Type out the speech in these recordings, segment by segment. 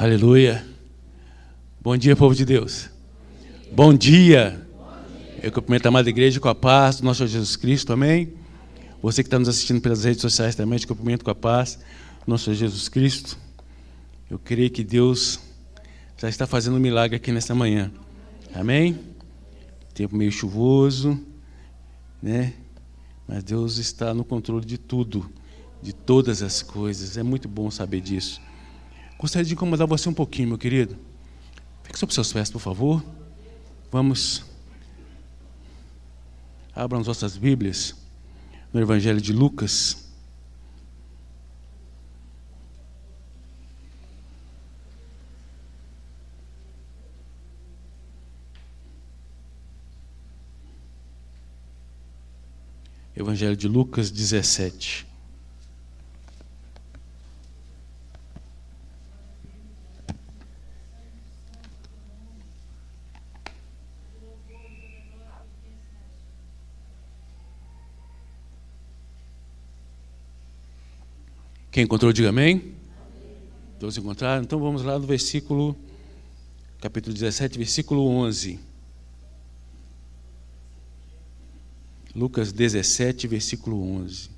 Aleluia. Bom dia, povo de Deus. Bom dia. Eu cumprimento a amada igreja com a paz do nosso Jesus Cristo, amém? Você que está nos assistindo pelas redes sociais também, te cumprimento com a paz do nosso Jesus Cristo. Eu creio que Deus já está fazendo um milagre aqui nesta manhã, amém? Tempo meio chuvoso, né? Mas Deus está no controle de tudo, de todas as coisas. É muito bom saber disso. Gostaria de incomodar você um pouquinho, meu querido. Fique sobre seus pés, por favor. Vamos. Abram as vossas Bíblias no Evangelho de Lucas. Evangelho de Lucas 17. Quem encontrou, diga amém. Todos encontraram? Então vamos lá no versículo, capítulo 17, versículo 11. Lucas 17, versículo 11.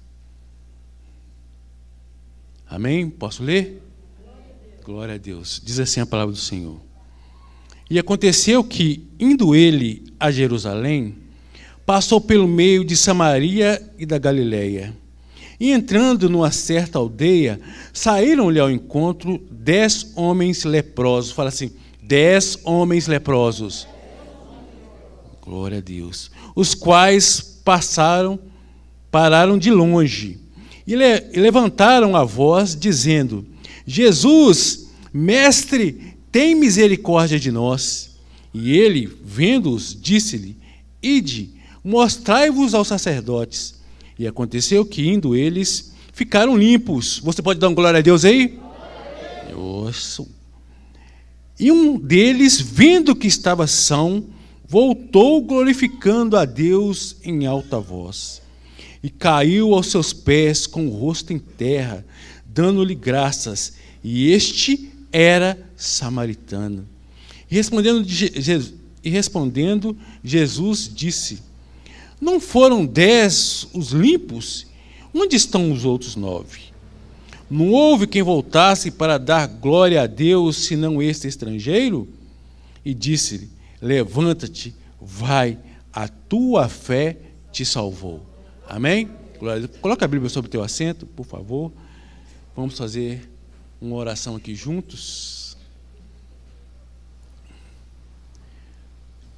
Amém? Posso ler? Glória a Deus. Diz assim a palavra do Senhor. E aconteceu que, indo ele a Jerusalém, passou pelo meio de Samaria e da Galiléia. E entrando numa certa aldeia, saíram-lhe ao encontro dez homens leprosos. Fala assim: dez homens leprosos. Glória a Deus. Os quais passaram, pararam de longe e, le levantaram a voz, dizendo: Jesus, mestre, tem misericórdia de nós. E ele, vendo-os, disse-lhe: Ide, mostrai-vos aos sacerdotes. E aconteceu que, indo eles, ficaram limpos. Você pode dar um glória a Deus aí? Ouço. E um deles, vendo que estava são, voltou glorificando a Deus em alta voz. E caiu aos seus pés com o rosto em terra, dando-lhe graças. E este era samaritano. E respondendo, e respondendo Jesus disse: não foram dez os limpos? Onde estão os outros nove? Não houve quem voltasse para dar glória a Deus, senão este estrangeiro? E disse-lhe: Levanta-te, vai, a tua fé te salvou. Amém? Coloca a Bíblia sobre o teu assento, por favor. Vamos fazer uma oração aqui juntos.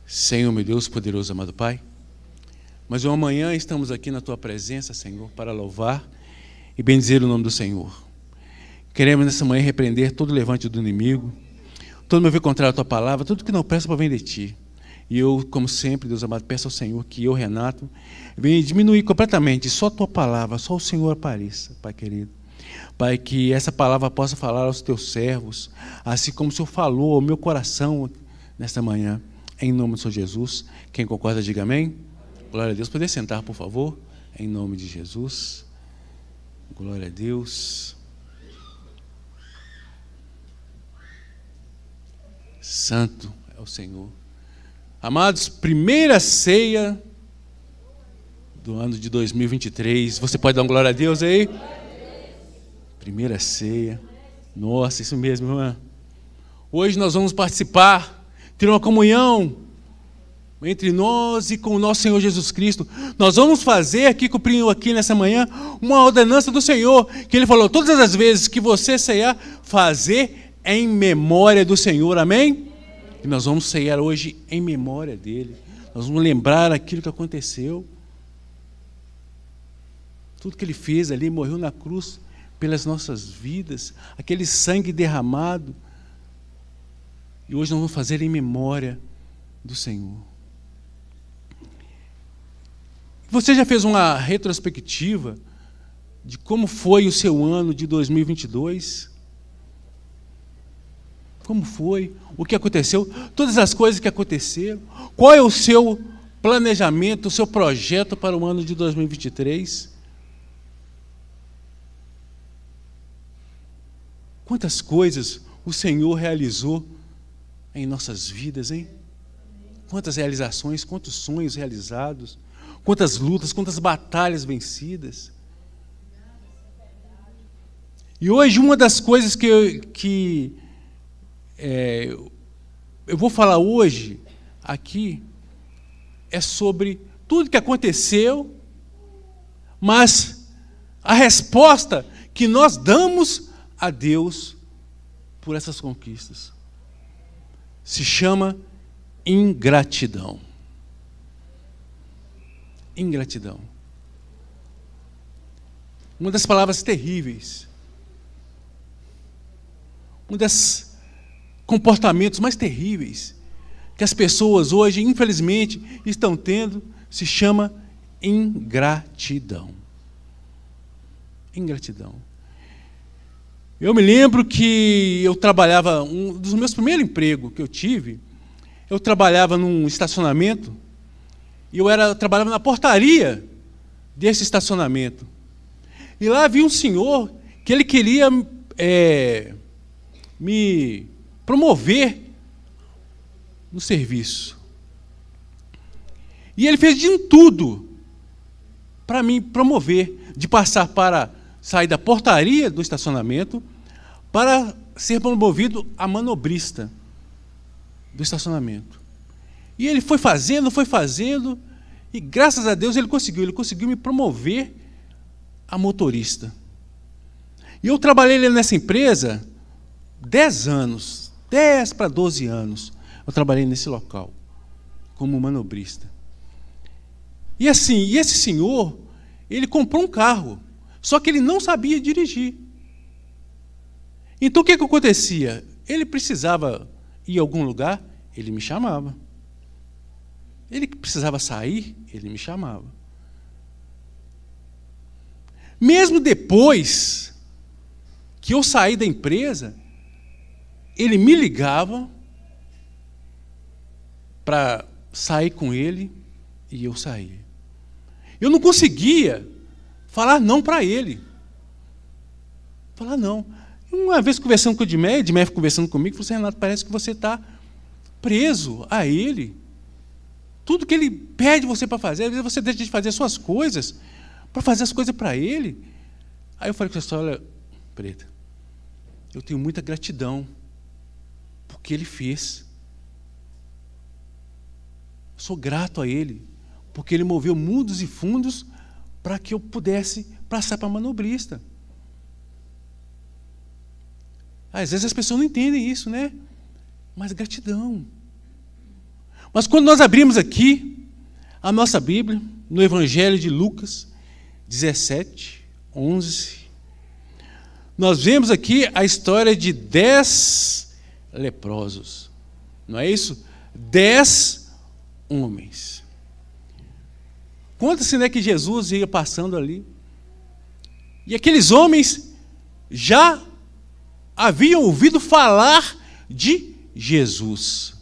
Senhor, meu Deus, poderoso amado Pai. Mas amanhã estamos aqui na tua presença, Senhor, para louvar e bendizer o nome do Senhor. Queremos nessa manhã repreender todo levante do inimigo, todo meu contrário à tua palavra, tudo que não presta para vir de ti. E eu, como sempre, Deus amado, peço ao Senhor que eu, Renato, venha diminuir completamente só a tua palavra, só o Senhor apareça, Pai querido. Pai, que essa palavra possa falar aos teus servos, assim como o Senhor falou ao meu coração nesta manhã. Em nome do Senhor Jesus. Quem concorda, diga amém. Glória a Deus. Poder sentar, por favor? Em nome de Jesus. Glória a Deus. Santo é o Senhor. Amados, primeira ceia do ano de 2023. Você pode dar uma glória a Deus aí? Primeira ceia. Nossa, isso mesmo, irmã. Hoje nós vamos participar, ter uma comunhão entre nós e com o nosso Senhor Jesus Cristo. Nós vamos fazer aqui, cumprindo aqui nessa manhã, uma ordenança do Senhor, que Ele falou, todas as vezes que você ceiar, fazer em memória do Senhor, amém? E nós vamos ceiar hoje em memória dEle. Nós vamos lembrar aquilo que aconteceu. Tudo que Ele fez ali, morreu na cruz pelas nossas vidas, aquele sangue derramado. E hoje nós vamos fazer em memória do Senhor. Você já fez uma retrospectiva de como foi o seu ano de 2022? Como foi? O que aconteceu? Todas as coisas que aconteceram? Qual é o seu planejamento, o seu projeto para o ano de 2023? Quantas coisas o Senhor realizou em nossas vidas, hein? Quantas realizações, quantos sonhos realizados, quantas lutas, quantas batalhas vencidas. E hoje, uma das coisas que, eu, que é, eu vou falar hoje aqui é sobre tudo que aconteceu, mas a resposta que nós damos a Deus por essas conquistas se chama ingratidão. Ingratidão. Uma das palavras terríveis. Um dos comportamentos mais terríveis que as pessoas hoje, infelizmente, estão tendo se chama ingratidão. Ingratidão. Eu me lembro que eu trabalhava, um dos meus primeiros empregos que eu tive, eu trabalhava num estacionamento e eu era, trabalhava na portaria desse estacionamento. E lá havia um senhor que ele queria é, me promover no serviço. E ele fez de tudo para me promover, de passar para sair da portaria do estacionamento para ser promovido a manobrista do estacionamento. E ele foi fazendo, foi fazendo, e graças a Deus ele conseguiu, ele conseguiu me promover a motorista. E eu trabalhei nessa empresa 10 anos, 10 para 12 anos. Eu trabalhei nesse local como manobrista. E assim, e esse senhor, ele comprou um carro, só que ele não sabia dirigir. Então o que, que acontecia? Ele precisava ir a algum lugar, ele me chamava. Ele precisava sair, ele me chamava. Mesmo depois que eu saí da empresa, ele me ligava para sair com ele e eu saía. Eu não conseguia falar não para ele. Falar não. Uma vez conversando com o Edmé, Edmé conversando comigo, falou assim, Renato, parece que você está preso a ele. Tudo que ele pede você para fazer, às vezes você deixa de fazer suas coisas para fazer as coisas para ele. Aí eu falei com você, olha, Preta, eu tenho muita gratidão por que ele fez. Sou grato a ele, porque ele moveu mundos e fundos para que eu pudesse passar para manobrista. Às vezes as pessoas não entendem isso, né? Mas gratidão. Mas quando nós abrimos aqui a nossa Bíblia, no Evangelho de Lucas 17, 11, nós vemos aqui a história de dez leprosos. Não é isso? Dez homens. Conta-se né, que Jesus ia passando ali. E aqueles homens já haviam ouvido falar de Jesus.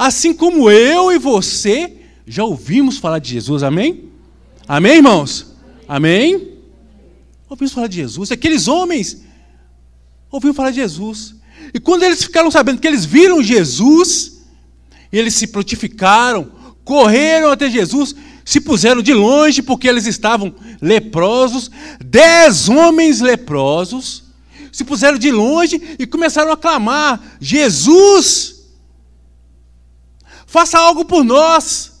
Assim como eu e você já ouvimos falar de Jesus, amém? Amém, irmãos? Amém? Ouvimos falar de Jesus. Aqueles homens ouviram falar de Jesus. E quando eles ficaram sabendo que eles viram Jesus, eles se prontificaram, correram até Jesus, se puseram de longe porque eles estavam leprosos. Dez homens leprosos se puseram de longe e começaram a clamar: Jesus, faça algo por nós,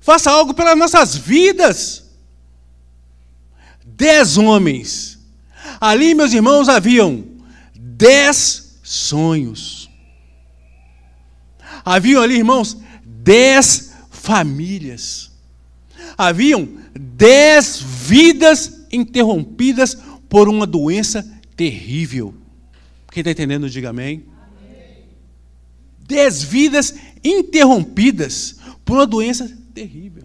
faça algo pelas nossas vidas. Dez homens, ali, meus irmãos, haviam dez sonhos. Haviam ali, irmãos, dez famílias. Haviam dez vidas interrompidas por uma doença terrível. Quem está entendendo, diga amém. Dez vidas interrompidas por uma doença terrível.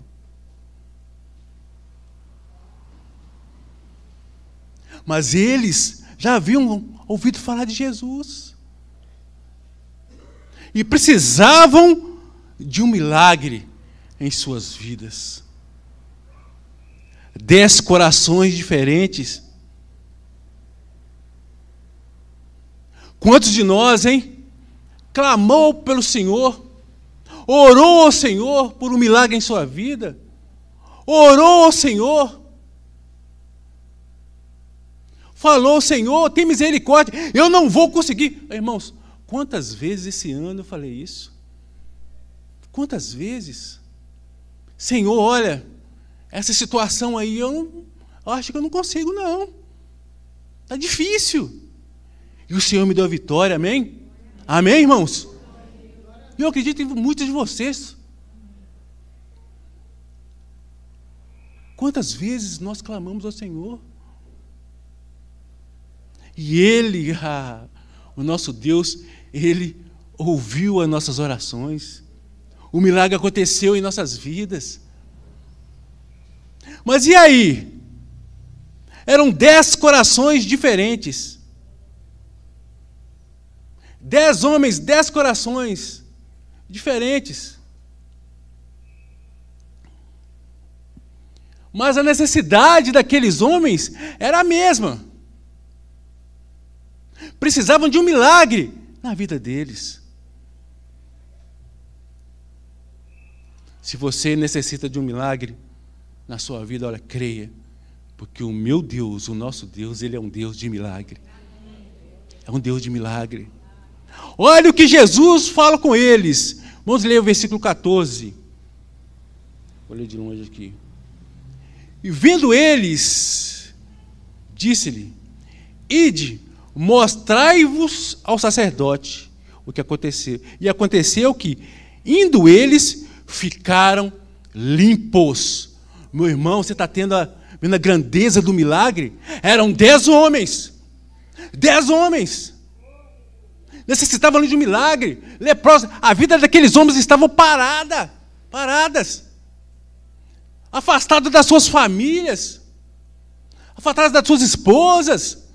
Mas eles já haviam ouvido falar de Jesus. E precisavam de um milagre em suas vidas. Dez corações diferentes Quantos de nós, hein? Clamou pelo Senhor, orou ao Senhor por um milagre em sua vida, orou ao Senhor, falou: Senhor, tem misericórdia, eu não vou conseguir. Irmãos, quantas vezes esse ano eu falei isso? Quantas vezes? Senhor, olha, essa situação aí eu, não, eu acho que eu não consigo, não. Está difícil. E o Senhor me deu a vitória, amém? Amém, irmãos? Eu acredito em muitos de vocês. Quantas vezes nós clamamos ao Senhor? E Ele, ah, o nosso Deus, Ele ouviu as nossas orações. O milagre aconteceu em nossas vidas. Mas e aí? Eram dez corações diferentes. Dez homens, dez corações diferentes. Mas a necessidade daqueles homens era a mesma. Precisavam de um milagre na vida deles. Se você necessita de um milagre na sua vida, olha, creia, porque o meu Deus, o nosso Deus, ele é um Deus de milagre. É um Deus de milagre. Olha o que Jesus fala com eles. Vamos ler o versículo 14. Vou ler de longe aqui. E vendo eles, disse-lhe: Ide, mostrai-vos ao sacerdote o que aconteceu. E aconteceu que, indo eles, ficaram limpos. Meu irmão, você está tendo a, vendo a grandeza do milagre? Eram dez homens. Dez homens. Necessitavam de um milagre. Leprosos. A vida daqueles homens estava parada. Paradas. Afastados das suas famílias. Afastados das suas esposas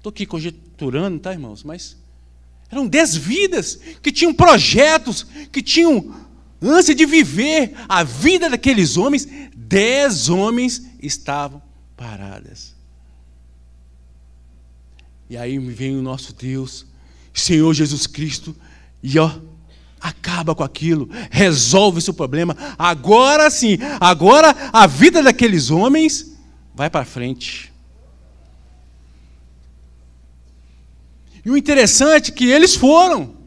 Estou aqui conjecturando, tá, irmãos? Mas eram dez vidas que tinham projetos, que tinham ânsia de viver a vida daqueles homens. Dez homens estavam paradas. E aí vem o nosso Deus, Senhor Jesus Cristo, e ó, acaba com aquilo, resolve esse problema. Agora sim, agora a vida daqueles homens vai para frente. E o interessante é que eles foram.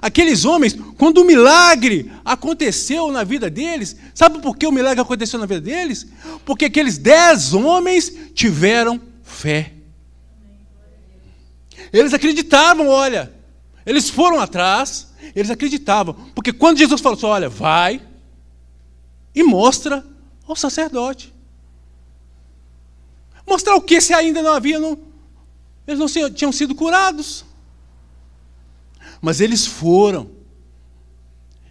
Aqueles homens, quando o milagre aconteceu na vida deles, sabe por que o milagre aconteceu na vida deles? Porque aqueles dez homens tiveram fé. Eles acreditavam, olha, eles foram atrás, eles acreditavam, porque quando Jesus falou assim, olha, vai e mostra ao sacerdote. Mostrar o que se ainda não havia, não, eles não tinham sido curados. Mas eles foram.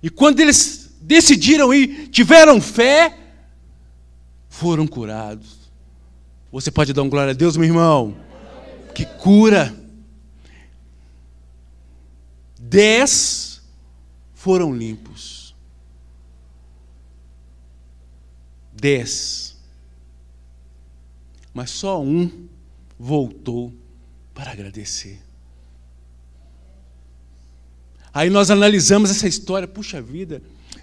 E quando eles decidiram ir, tiveram fé, foram curados. Você pode dar um glória a Deus, meu irmão? Que cura. Dez foram limpos. Dez. Mas só um voltou para agradecer. Aí nós analisamos essa história, puxa vida,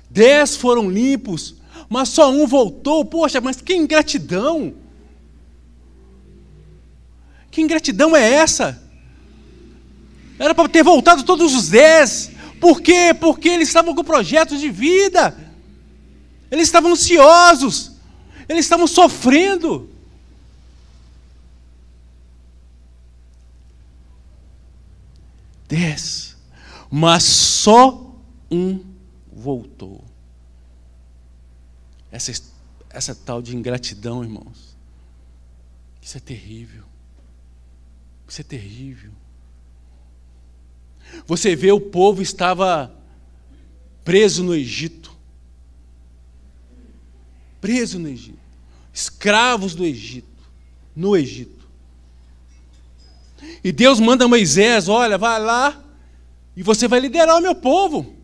dez foram limpos, mas só um voltou, poxa, mas que ingratidão! Que ingratidão é essa? Era para ter voltado todos os dez. Por quê? Porque eles estavam com projetos de vida. Eles estavam ansiosos. Eles estavam sofrendo. Dez. Mas só um voltou. Essa, essa tal de ingratidão, irmãos. Isso é terrível. Isso é terrível. Você vê o povo estava preso no Egito. Preso no Egito. Escravos do Egito. No Egito. E Deus manda Moisés: olha, vai lá e você vai liderar o meu povo.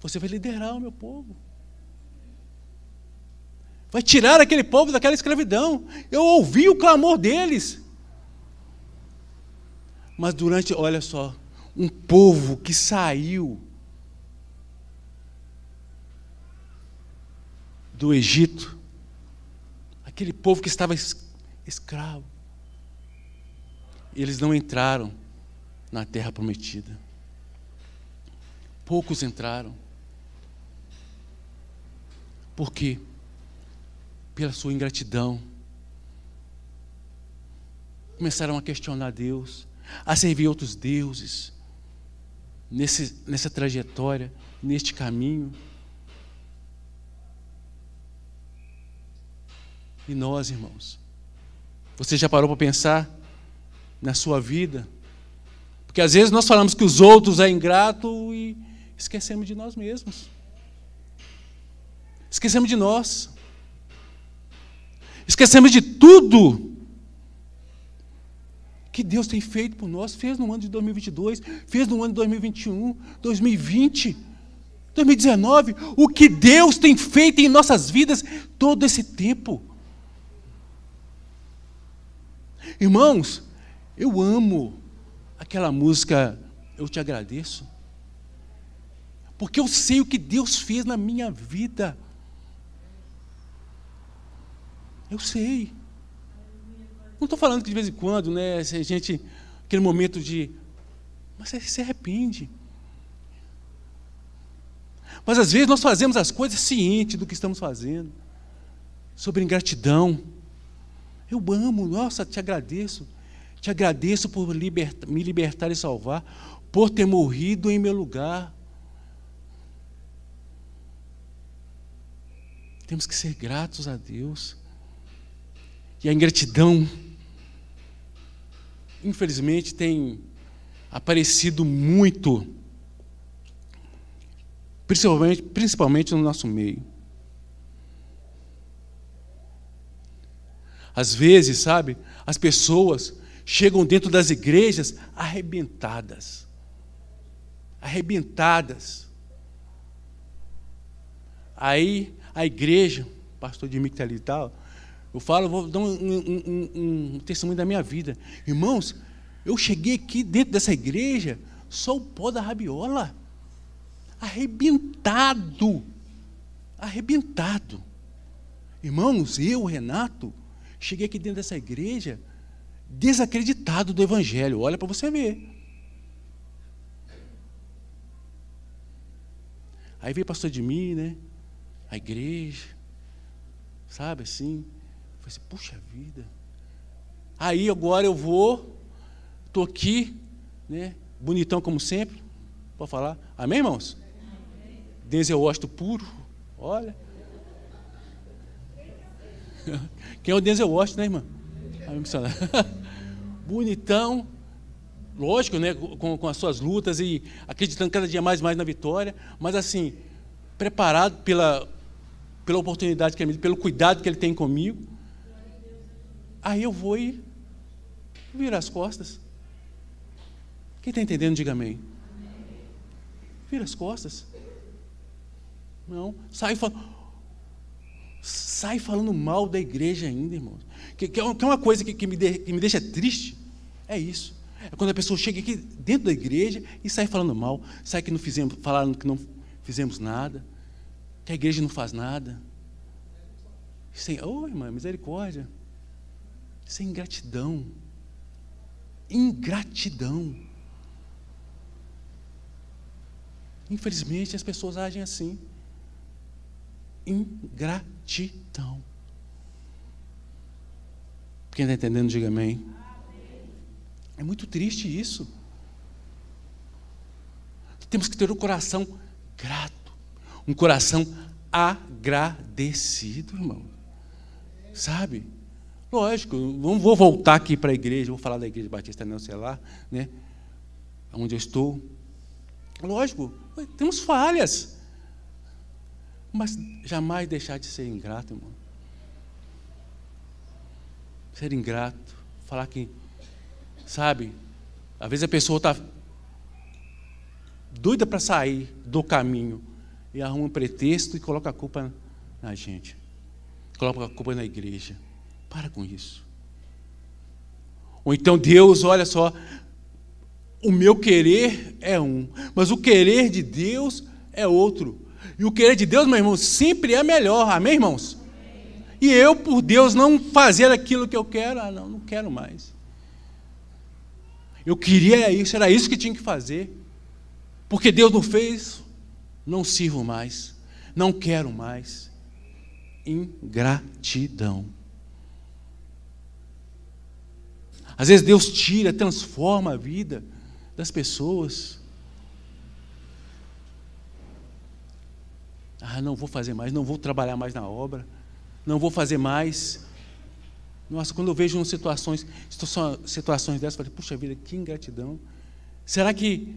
Você vai liderar o meu povo. Vai tirar aquele povo daquela escravidão. Eu ouvi o clamor deles. Mas durante, olha só, um povo que saiu do Egito, aquele povo que estava escravo, eles não entraram na terra prometida. Poucos entraram. Por quê? Pela sua ingratidão. Começaram a questionar Deus, a servir outros deuses, nesse, nessa trajetória, neste caminho. E nós, irmãos, você já parou para pensar na sua vida? Porque às vezes nós falamos que os outros é ingrato e esquecemos de nós mesmos. Esquecemos de nós. Esquecemos de tudo que Deus tem feito por nós, fez no ano de 2022, fez no ano de 2021, 2020, 2019, o que Deus tem feito em nossas vidas todo esse tempo. Irmãos, eu amo aquela música Eu Te Agradeço, porque eu sei o que Deus fez na minha vida. Eu sei. Não estou falando que de vez em quando, né, a gente, aquele momento de. Mas você se arrepende. Mas às vezes nós fazemos as coisas cientes do que estamos fazendo, sobre ingratidão. Eu amo, nossa, te agradeço. Te agradeço por me libertar e salvar, por ter morrido em meu lugar. Temos que ser gratos a Deus. E a ingratidão, infelizmente, tem aparecido muito, principalmente, principalmente no nosso meio. Às vezes, sabe, as pessoas chegam dentro das igrejas arrebentadas. Arrebentadas. Aí a igreja, pastor de ali e tal, eu falo, vou dar um, um, um, um, testemunho da minha vida. Irmãos, eu cheguei aqui dentro dessa igreja, só o pó da rabiola. Arrebentado. Arrebentado. Irmãos, eu, Renato, Cheguei aqui dentro dessa igreja desacreditado do Evangelho. Olha para você ver. Aí veio pastor de mim, né? A igreja. Sabe assim? Eu falei assim, puxa vida. Aí agora eu vou, estou aqui, né? Bonitão como sempre. Pode falar? Amém, irmãos? Denzel Washington puro. Olha. Quem é o Denzel Washington, né, irmã? Bonitão, lógico, né, com, com, as suas lutas e acreditando cada dia mais mais na vitória, mas assim, preparado pela, pela oportunidade que ele me pelo cuidado que ele tem comigo. Aí eu vou e viro as costas. Quem está entendendo, diga amém. Vira as costas. Não, sai e fala, sai falando mal da igreja ainda, irmãos. Que, que é uma coisa que, que, me de, que me deixa triste. É isso. É quando a pessoa chega aqui dentro da igreja e sai falando mal, sai que não fizemos, falando que não fizemos nada, que a igreja não faz nada. Sem, oh, irmã, misericórdia. Isso é ingratidão. Ingratidão. Infelizmente as pessoas agem assim ingratidão. Quem está entendendo, diga amém. É muito triste isso. Temos que ter um coração grato, um coração agradecido, irmão. Sabe? Lógico, não vou voltar aqui para a igreja, vou falar da igreja Batista Neocelar, né? Onde eu estou. Lógico, temos falhas. Mas jamais deixar de ser ingrato, irmão. Ser ingrato, falar que, sabe, às vezes a pessoa está doida para sair do caminho e arruma um pretexto e coloca a culpa na gente. Coloca a culpa na igreja. Para com isso. Ou então Deus, olha só, o meu querer é um, mas o querer de Deus é outro. E o querer de Deus, meu irmão, sempre é melhor. Amém, irmãos? E eu, por Deus, não fazer aquilo que eu quero, ah, não, não quero mais. Eu queria isso, era isso que tinha que fazer. Porque Deus não fez, não sirvo mais, não quero mais. Ingratidão. Às vezes Deus tira, transforma a vida das pessoas. Ah, não vou fazer mais, não vou trabalhar mais na obra, não vou fazer mais. Nossa, quando eu vejo situações, situações dessas, eu falei, puxa vida, que ingratidão. Será que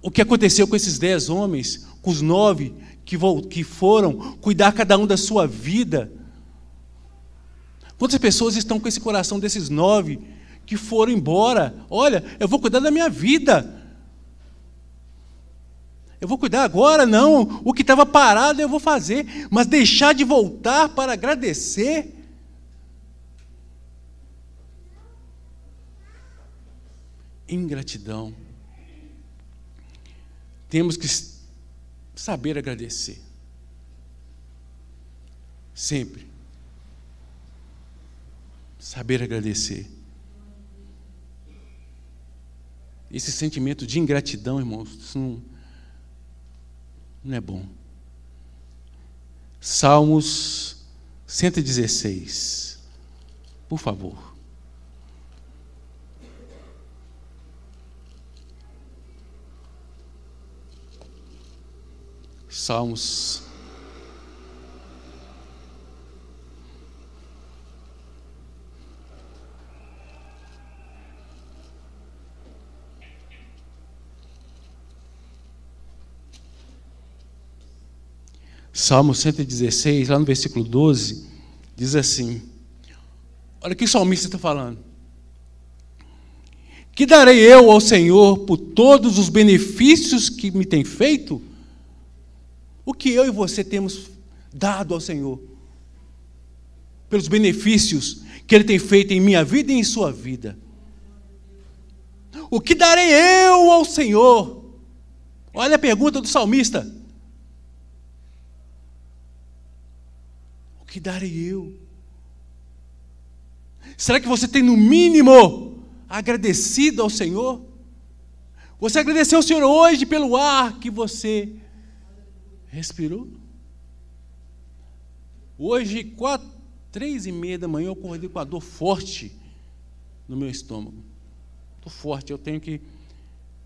o que aconteceu com esses dez homens, com os nove que foram cuidar cada um da sua vida? Quantas pessoas estão com esse coração desses nove que foram embora? Olha, eu vou cuidar da minha vida. Eu vou cuidar agora? Não. O que estava parado eu vou fazer. Mas deixar de voltar para agradecer. Ingratidão. Temos que saber agradecer. Sempre. Saber agradecer. Esse sentimento de ingratidão, irmãos, isso não não é bom. Salmos 116. Por favor. Salmos Salmo 116, lá no versículo 12, diz assim: Olha que o salmista está falando. Que darei eu ao Senhor por todos os benefícios que me tem feito? O que eu e você temos dado ao Senhor? Pelos benefícios que Ele tem feito em minha vida e em sua vida. O que darei eu ao Senhor? Olha a pergunta do salmista. Que darei eu? Será que você tem, no mínimo, agradecido ao Senhor? Você agradeceu ao Senhor hoje pelo ar que você respirou? Hoje, quatro, três e meia da manhã, eu acordei com a dor forte no meu estômago. Estou forte, eu tenho que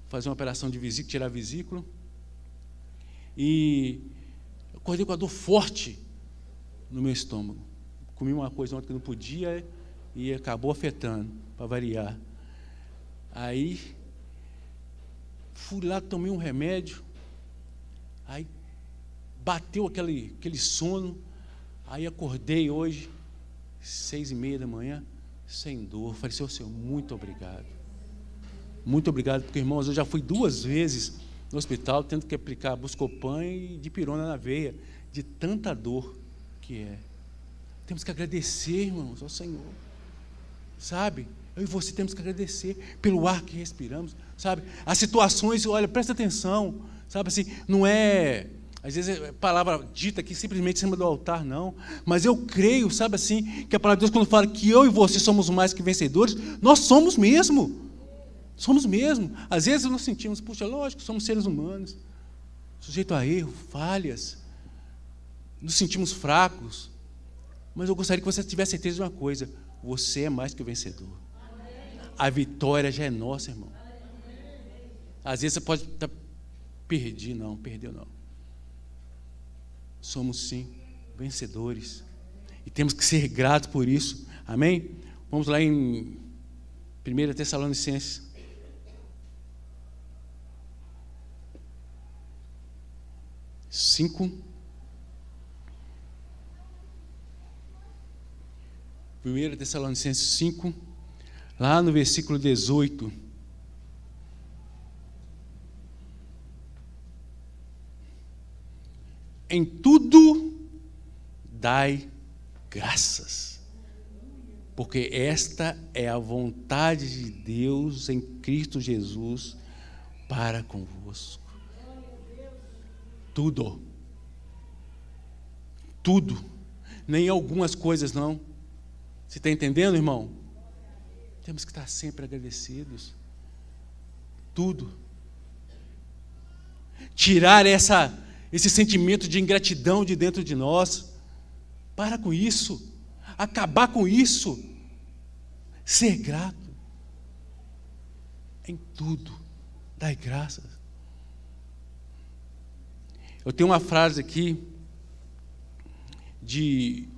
fazer uma operação de vesícula, tirar a vesícula. E acordei com a dor forte no meu estômago. Comi uma coisa ontem que não podia e acabou afetando, para variar. Aí fui lá, tomei um remédio, aí bateu aquele, aquele sono, aí acordei hoje, seis e meia da manhã, sem dor. Falei, Senhor, muito obrigado. Muito obrigado, porque, irmãos, eu já fui duas vezes no hospital tendo que aplicar Buscopan e dipirona na veia, de tanta dor que é. Temos que agradecer, irmãos, ao Senhor. Sabe? Eu e você temos que agradecer pelo ar que respiramos, sabe? As situações, olha, presta atenção, sabe assim, não é às vezes é palavra dita aqui simplesmente em cima do altar, não. Mas eu creio, sabe assim, que a palavra de Deus, quando fala que eu e você somos mais que vencedores, nós somos mesmo. Somos mesmo. Às vezes nós sentimos, puxa, lógico, somos seres humanos, sujeito a erro, falhas nos sentimos fracos. Mas eu gostaria que você tivesse certeza de uma coisa: você é mais que o vencedor. A vitória já é nossa, irmão. Às vezes você pode estar perdido, não, perdeu não. Somos sim vencedores. E temos que ser gratos por isso. Amém? Vamos lá em 1 Tessalonicenses. Cinco. 1 Tessalonicenses 5, lá no versículo 18. Em tudo dai graças. porque esta é a vontade de Deus em Cristo Jesus para convosco. Tudo. Tudo. Nem algumas coisas, não. Você está entendendo, irmão? Temos que estar sempre agradecidos. Tudo. Tirar essa, esse sentimento de ingratidão de dentro de nós. Para com isso. Acabar com isso. Ser grato. Em tudo. Dai graças. Eu tenho uma frase aqui de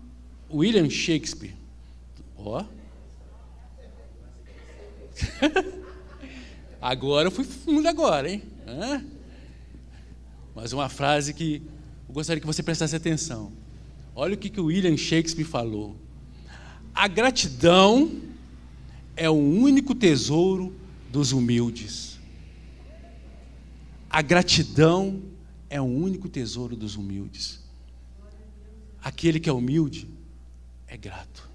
William Shakespeare. Ó. Oh. agora eu fui fundo agora, hein? Hã? Mas uma frase que eu gostaria que você prestasse atenção. Olha o que, que o William Shakespeare falou. A gratidão é o único tesouro dos humildes. A gratidão é o único tesouro dos humildes. Aquele que é humilde é grato.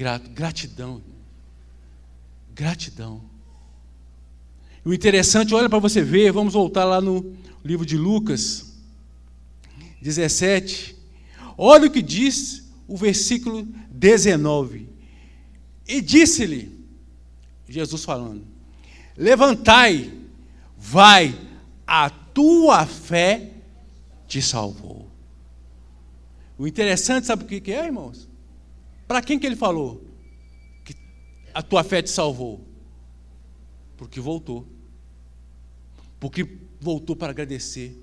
Grato, gratidão. Gratidão. O interessante, olha para você ver, vamos voltar lá no livro de Lucas 17. Olha o que diz o versículo 19. E disse-lhe, Jesus falando: Levantai, vai, a tua fé te salvou. O interessante, sabe o que é, irmãos? Para quem que ele falou? Que a tua fé te salvou. Porque voltou. Porque voltou para agradecer.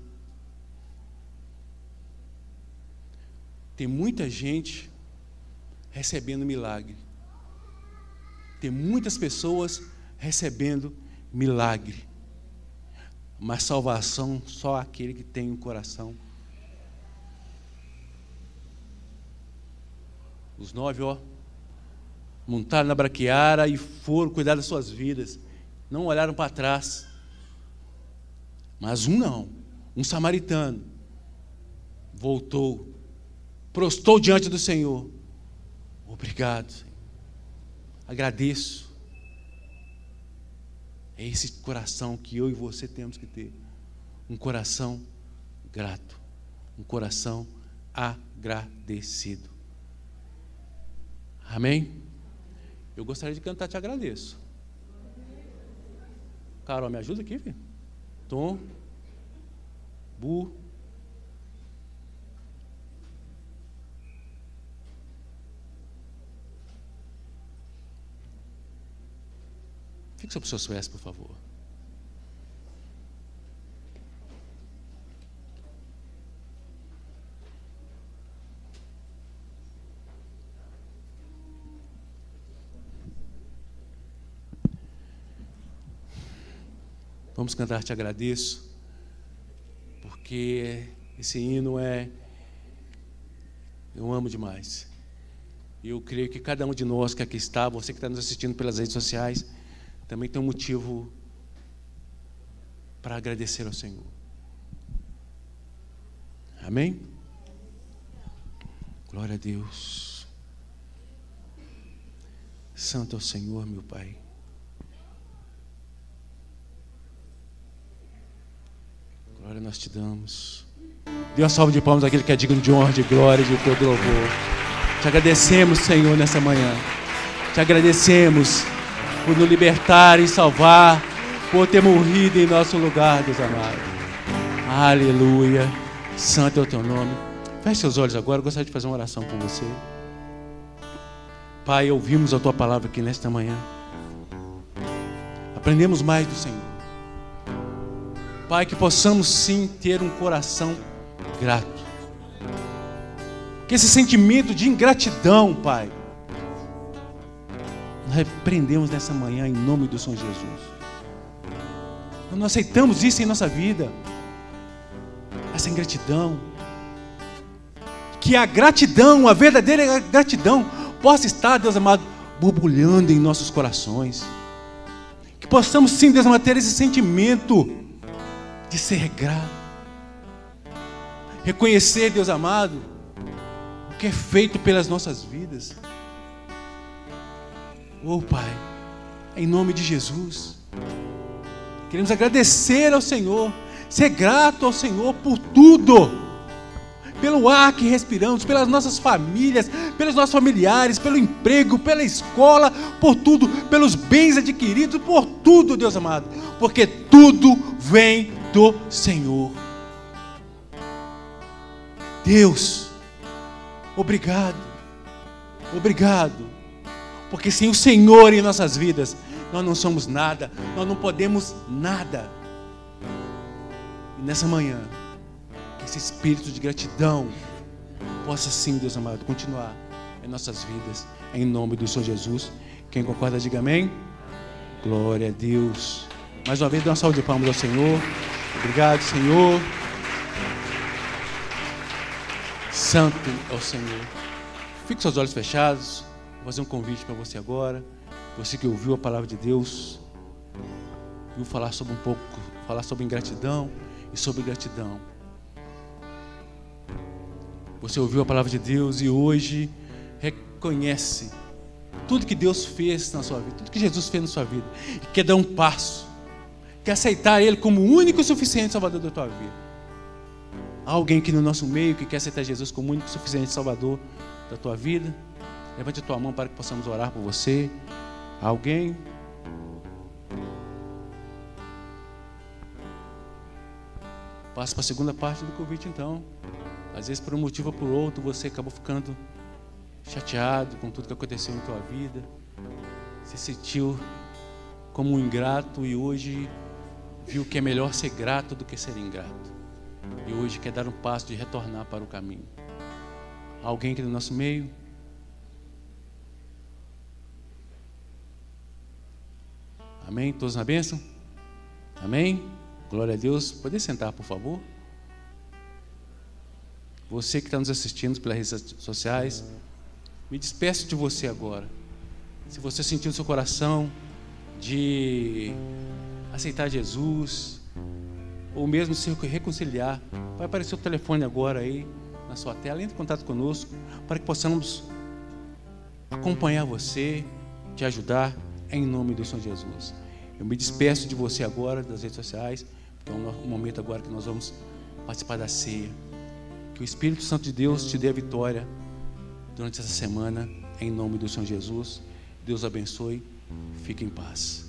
Tem muita gente recebendo milagre. Tem muitas pessoas recebendo milagre. Mas salvação só aquele que tem um coração. Os nove, ó, montaram na braquiara e foram cuidar das suas vidas. Não olharam para trás. Mas um não, um samaritano, voltou, prostou diante do Senhor. Obrigado, Senhor. Agradeço. É esse coração que eu e você temos que ter. Um coração grato. Um coração agradecido. Amém? Eu gostaria de cantar Te Agradeço. Carol, me ajuda aqui, filho? Tom. Bu. Fique sobre os seus pés, por favor. Vamos cantar Te Agradeço, porque esse hino é. Eu amo demais. E eu creio que cada um de nós que aqui está, você que está nos assistindo pelas redes sociais, também tem um motivo para agradecer ao Senhor. Amém? Glória a Deus. Santo é o Senhor, meu Pai. Glória nós te damos. Dê uma salva de palmas àquele que é digno de honra, de glória, de todo louvor. Te agradecemos, Senhor, nessa manhã. Te agradecemos por nos libertar e salvar, por ter morrido em nosso lugar, Deus amado. Aleluia. Santo é o teu nome. Feche seus olhos agora, eu gostaria de fazer uma oração com você. Pai, ouvimos a tua palavra aqui nesta manhã. Aprendemos mais do Senhor. Pai, que possamos sim ter um coração grato. Que esse sentimento de ingratidão, Pai, nós repreendemos nessa manhã em nome do Senhor Jesus. Nós não aceitamos isso em nossa vida. Essa ingratidão. Que a gratidão, a verdadeira gratidão, possa estar, Deus amado, borbulhando em nossos corações. Que possamos sim, Deus amado, ter esse sentimento de ser grato. Reconhecer, Deus amado, que é feito pelas nossas vidas. Oh, Pai, em nome de Jesus, queremos agradecer ao Senhor, ser grato ao Senhor por tudo pelo ar que respiramos, pelas nossas famílias, pelos nossos familiares, pelo emprego, pela escola, por tudo, pelos bens adquiridos, por tudo, Deus amado, porque tudo vem do Senhor. Deus, obrigado, obrigado, porque sem o Senhor em nossas vidas, nós não somos nada, nós não podemos nada. E nessa manhã, esse espírito de gratidão possa sim, Deus amado, continuar em nossas vidas, em nome do Senhor Jesus. Quem concorda, diga amém. Glória a Deus. Mais uma vez, dê uma salva de palmas ao Senhor. Obrigado, Senhor. Santo é o Senhor. Fique seus olhos fechados. Vou fazer um convite para você agora. Você que ouviu a palavra de Deus, viu falar sobre um pouco, falar sobre ingratidão e sobre gratidão. Você ouviu a palavra de Deus e hoje reconhece tudo que Deus fez na sua vida, tudo que Jesus fez na sua vida, e quer dar um passo, quer aceitar Ele como o único e suficiente Salvador da tua vida. Há alguém aqui no nosso meio que quer aceitar Jesus como o único e suficiente Salvador da tua vida? Levante a tua mão para que possamos orar por você. Há alguém? Passa para a segunda parte do convite então. Às vezes, por um motivo ou por outro, você acabou ficando chateado com tudo que aconteceu em tua vida. Se sentiu como um ingrato e hoje viu que é melhor ser grato do que ser ingrato. E hoje quer dar um passo de retornar para o caminho. Alguém aqui no nosso meio? Amém? Todos na bênção? Amém? Glória a Deus. Pode sentar, por favor? Você que está nos assistindo pelas redes sociais, me despeço de você agora. Se você sentiu no seu coração de aceitar Jesus, ou mesmo se reconciliar, vai aparecer o telefone agora aí na sua tela, entre em contato conosco, para que possamos acompanhar você, te ajudar, em nome do Senhor Jesus. Eu me despeço de você agora das redes sociais, porque é um momento agora que nós vamos participar da ceia. Que o Espírito Santo de Deus te dê a vitória durante essa semana, em nome do Senhor Jesus. Deus abençoe. Fique em paz.